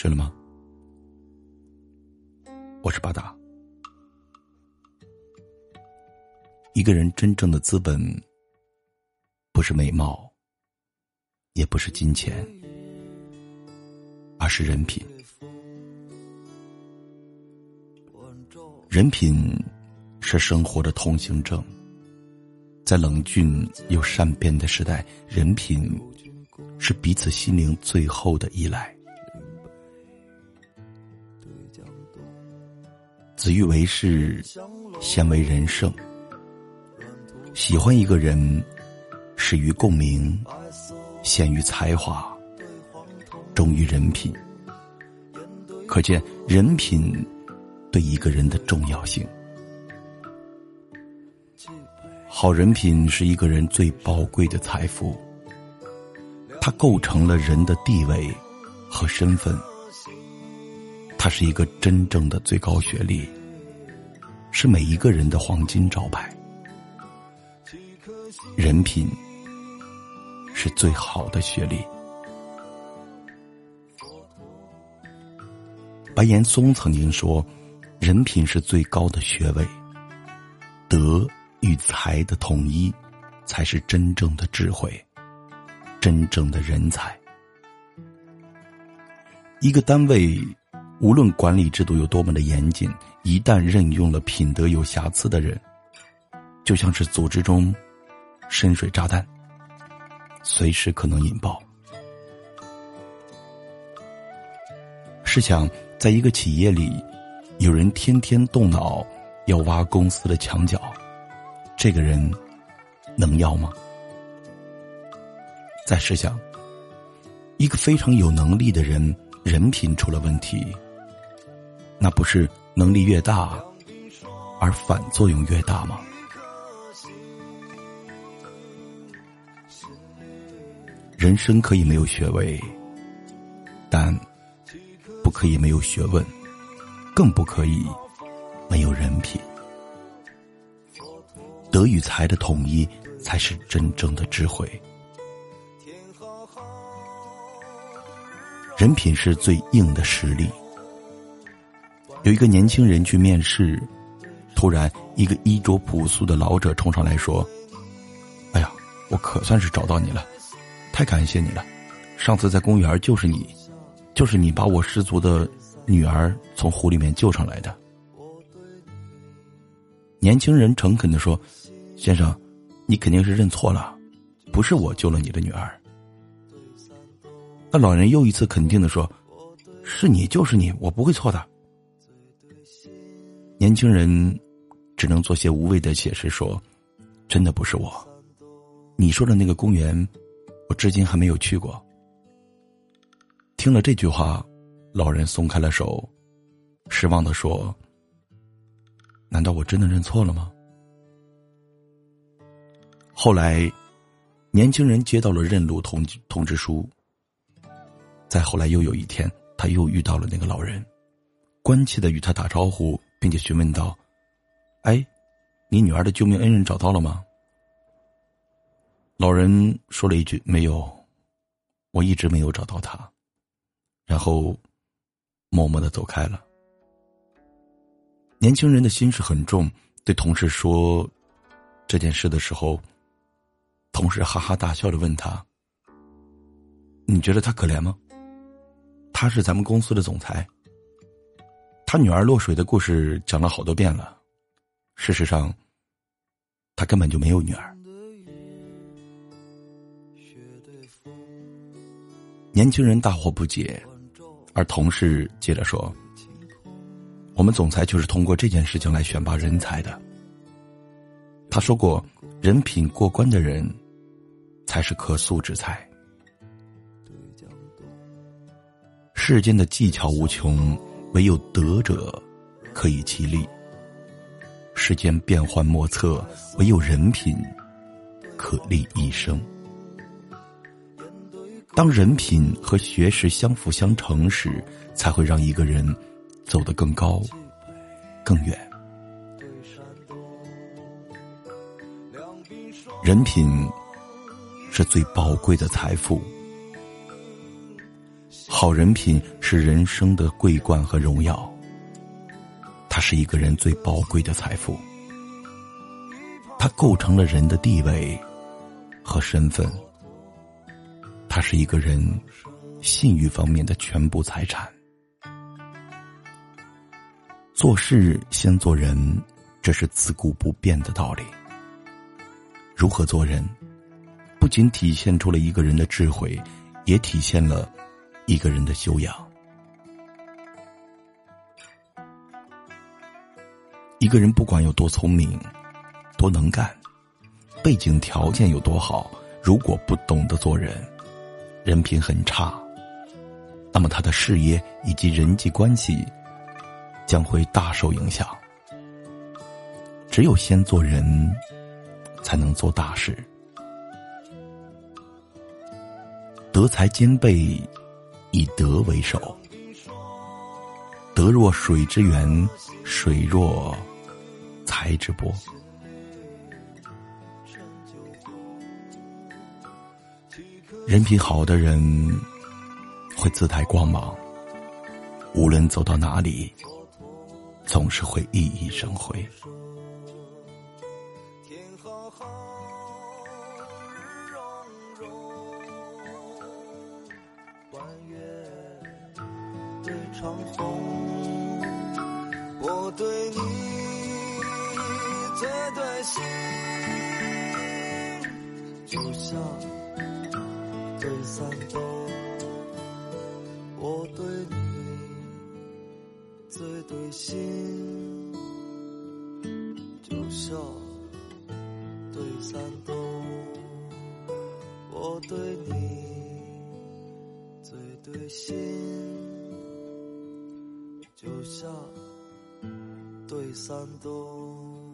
睡了吗？我是巴达。一个人真正的资本，不是美貌，也不是金钱，而是人品。人品是生活的通行证。在冷峻又善变的时代，人品是彼此心灵最后的依赖。子欲为事，先为人圣。喜欢一个人，始于共鸣，先于才华，忠于人品。可见人品对一个人的重要性。好人品是一个人最宝贵的财富，它构成了人的地位和身份。它是一个真正的最高学历，是每一个人的黄金招牌。人品是最好的学历。白岩松曾经说：“人品是最高的学位。”德。与才的统一，才是真正的智慧，真正的人才。一个单位，无论管理制度有多么的严谨，一旦任用了品德有瑕疵的人，就像是组织中深水炸弹，随时可能引爆。试想，在一个企业里，有人天天动脑要挖公司的墙角。这个人能要吗？再试想，一个非常有能力的人，人品出了问题，那不是能力越大，而反作用越大吗？人生可以没有学位，但不可以没有学问，更不可以没有人品。德与才的统一，才是真正的智慧。人品是最硬的实力。有一个年轻人去面试，突然一个衣着朴素的老者冲上来说：“哎呀，我可算是找到你了，太感谢你了！上次在公园就是你，就是你把我失足的女儿从湖里面救上来的。”年轻人诚恳的说：“先生，你肯定是认错了，不是我救了你的女儿。”那老人又一次肯定的说：“是你就是你，我不会错的。”年轻人只能做些无谓的解释说：“真的不是我，你说的那个公园，我至今还没有去过。”听了这句话，老人松开了手，失望的说。难道我真的认错了吗？后来，年轻人接到了认路通通知书。再后来，又有一天，他又遇到了那个老人，关切的与他打招呼，并且询问道：“哎，你女儿的救命恩人找到了吗？”老人说了一句：“没有，我一直没有找到他。”然后，默默的走开了。年轻人的心事很重，对同事说这件事的时候，同事哈哈大笑的问他：“你觉得他可怜吗？他是咱们公司的总裁，他女儿落水的故事讲了好多遍了，事实上，他根本就没有女儿。”年轻人大惑不解，而同事接着说。我们总裁就是通过这件事情来选拔人才的。他说过，人品过关的人，才是可塑之才。世间的技巧无穷，唯有德者可以其利。世间变幻莫测，唯有人品可立一生。当人品和学识相辅相成时，才会让一个人。走得更高，更远。人品是最宝贵的财富，好人品是。人生的桂冠和荣耀，它是一个人最宝贵的财富，它构成了人的地位和身份，它是一个人信誉方面的全部财产。做事先做人，这是自古不变的道理。如何做人，不仅体现出了一个人的智慧，也体现了一个人的修养。一个人不管有多聪明、多能干，背景条件有多好，如果不懂得做人，人品很差，那么他的事业以及人际关系将会大受影响。只有先做人。才能做大事。德才兼备，以德为首。德若水之源，水若开直播。人品好的人会自带光芒，无论走到哪里，总是会熠熠生辉。长虹，我对你最对心，就像对三冬。我对你最对心，就像对三冬。我对你最对心。就像对山东。